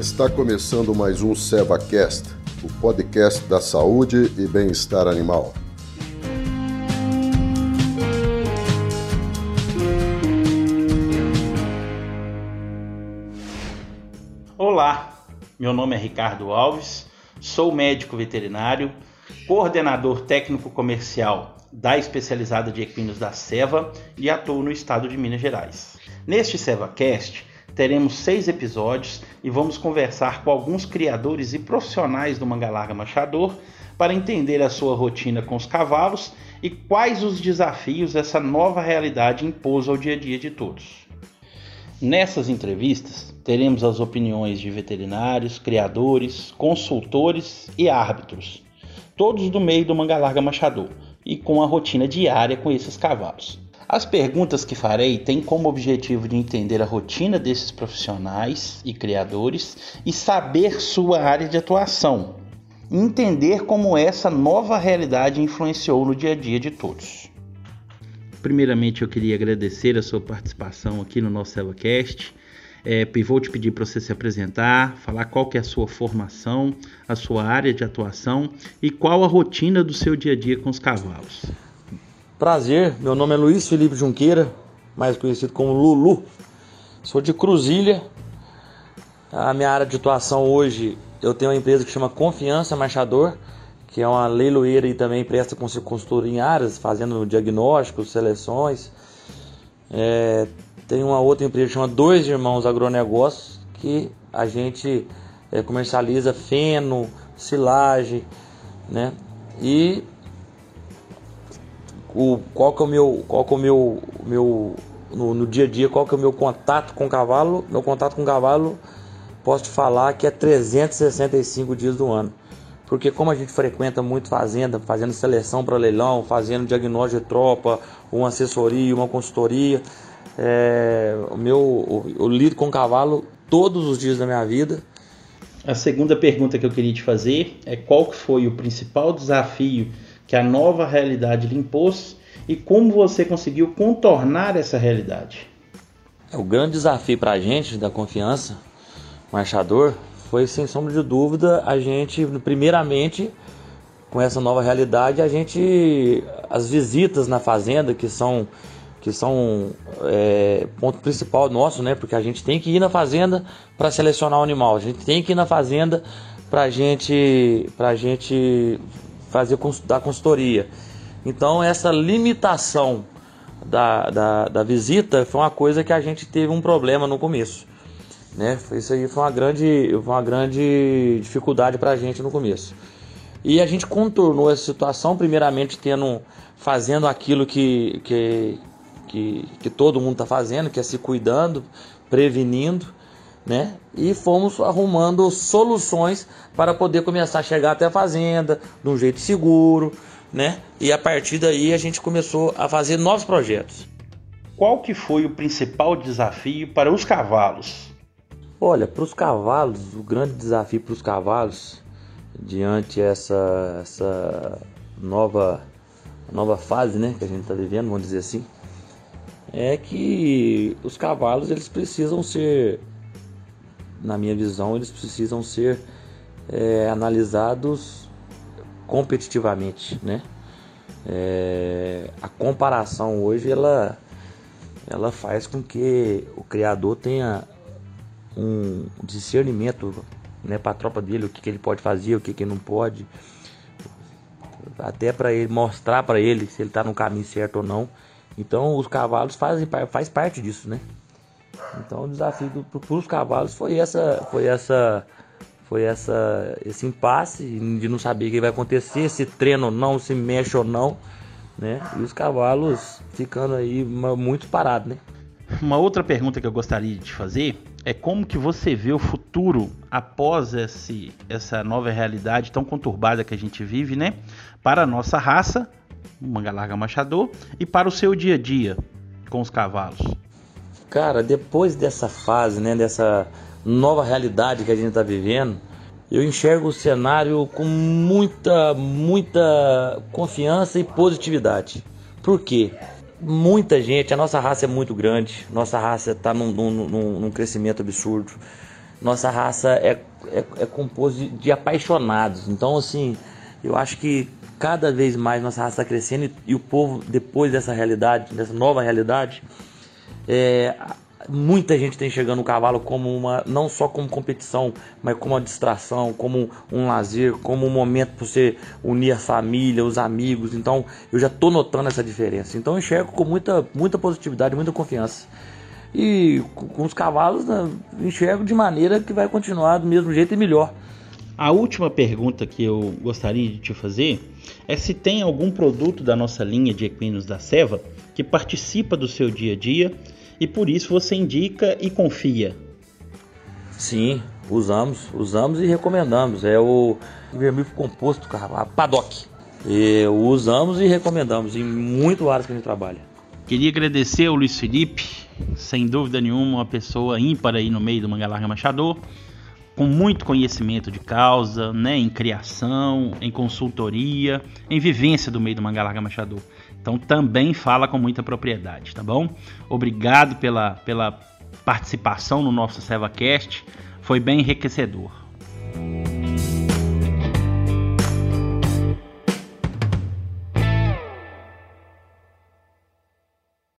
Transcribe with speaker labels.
Speaker 1: Está começando mais um SevaCast, o podcast da saúde e bem-estar animal.
Speaker 2: Olá, meu nome é Ricardo Alves, sou médico veterinário, coordenador técnico comercial da especializada de equinos da Seva e atuo no estado de Minas Gerais. Neste SevaCast, teremos seis episódios e vamos conversar com alguns criadores e profissionais do manga larga machador para entender a sua rotina com os cavalos e quais os desafios essa nova realidade impôs ao dia a dia de todos. Nessas entrevistas, teremos as opiniões de veterinários, criadores, consultores e árbitros, todos do meio do manga larga machador e com a rotina diária com esses cavalos. As perguntas que farei têm como objetivo de entender a rotina desses profissionais e criadores e saber sua área de atuação, entender como essa nova realidade influenciou no dia a dia de todos. Primeiramente, eu queria agradecer a sua participação aqui no nosso CeloCast. É, vou te pedir para você se apresentar, falar qual que é a sua formação, a sua área de atuação e qual a rotina do seu dia a dia com os cavalos.
Speaker 3: Prazer, meu nome é Luiz Felipe Junqueira, mais conhecido como Lulu. Sou de Cruzilha. A minha área de atuação hoje, eu tenho uma empresa que chama Confiança Marchador, que é uma leiloeira e também presta consultoria em áreas, fazendo diagnósticos, seleções. É, tem uma outra empresa que chama Dois Irmãos Agronegócios, que a gente é, comercializa feno, silagem, né? E o, qual que é o meu, qual que é o meu, meu no, no, dia a dia, qual que é o meu contato com o cavalo? Meu contato com o cavalo, posso te falar que é 365 dias do ano. Porque como a gente frequenta muito fazenda, fazendo seleção para leilão, fazendo diagnóstico de tropa, uma assessoria, uma consultoria, é, o meu, eu lido com o cavalo todos os dias da minha vida.
Speaker 2: A segunda pergunta que eu queria te fazer é qual que foi o principal desafio que a nova realidade lhe impôs e como você conseguiu contornar essa realidade.
Speaker 3: É, o grande desafio para a gente da confiança, marchador, foi sem sombra de dúvida a gente, primeiramente, com essa nova realidade, a gente, as visitas na fazenda que são que são é, ponto principal nosso, né? Porque a gente tem que ir na fazenda para selecionar o animal, a gente tem que ir na fazenda para gente, a gente fazer da consultoria. Então essa limitação da, da, da, visita foi uma coisa que a gente teve um problema no começo. Né? Isso aí foi uma grande, uma grande dificuldade para a gente no começo. E a gente contornou essa situação, primeiramente tendo, fazendo aquilo que, que, que, que todo mundo está fazendo, que é se cuidando, prevenindo né? E fomos arrumando soluções para poder começar a chegar até a fazenda de um jeito seguro, né? E a partir daí a gente começou a fazer novos projetos.
Speaker 2: Qual que foi o principal desafio para os cavalos?
Speaker 3: Olha, para os cavalos, o grande desafio para os cavalos diante essa essa nova nova fase, né, que a gente está vivendo, vamos dizer assim, é que os cavalos eles precisam ser na minha visão, eles precisam ser é, analisados competitivamente, né? É, a comparação hoje ela, ela faz com que o criador tenha um discernimento né, para a tropa dele, o que, que ele pode fazer, o que, que ele não pode, até para ele mostrar para ele se ele está no caminho certo ou não. Então os cavalos fazem faz parte disso, né? Então o desafio para os cavalos foi essa, foi essa, foi essa, esse impasse de não saber o que vai acontecer, se treina ou não, se mexe ou não, né? E os cavalos ficando aí muito parados, né?
Speaker 2: Uma outra pergunta que eu gostaria de fazer é como que você vê o futuro após esse, essa nova realidade tão conturbada que a gente vive, né? Para a nossa raça, manga larga machador, e para o seu dia a dia com os cavalos.
Speaker 3: Cara, depois dessa fase, né, dessa nova realidade que a gente está vivendo, eu enxergo o cenário com muita, muita confiança e positividade. Por quê? Muita gente, a nossa raça é muito grande, nossa raça está num, num, num, crescimento absurdo. nossa raça é, é, é composta de, de, apaixonados. Então, assim, eu acho que cada vez mais nossa raça está crescendo e, e, o povo, depois dessa realidade, dessa nova realidade, é, muita gente tem chegando o cavalo como uma não só como competição, mas como uma distração, como um lazer, como um momento para você unir a família, os amigos. Então, eu já estou notando essa diferença. Então, eu enxergo com muita muita positividade, muita confiança. E com os cavalos, né, enxergo de maneira que vai continuar do mesmo jeito e melhor.
Speaker 2: A última pergunta que eu gostaria de te fazer é se tem algum produto da nossa linha de equinos da Seva que participa do seu dia a dia e por isso você indica e confia.
Speaker 3: Sim, usamos, usamos e recomendamos. É o vermífugo composto, a Paddock. E usamos e recomendamos em muito áreas que a gente trabalha.
Speaker 2: Queria agradecer ao Luiz Felipe, sem dúvida nenhuma, uma pessoa ímpar aí no meio do Mangalarga Machador, com muito conhecimento de causa, né, em criação, em consultoria, em vivência do meio do Mangalarga Machador. Então também fala com muita propriedade, tá bom? Obrigado pela, pela participação no nosso SevaCast, foi bem enriquecedor.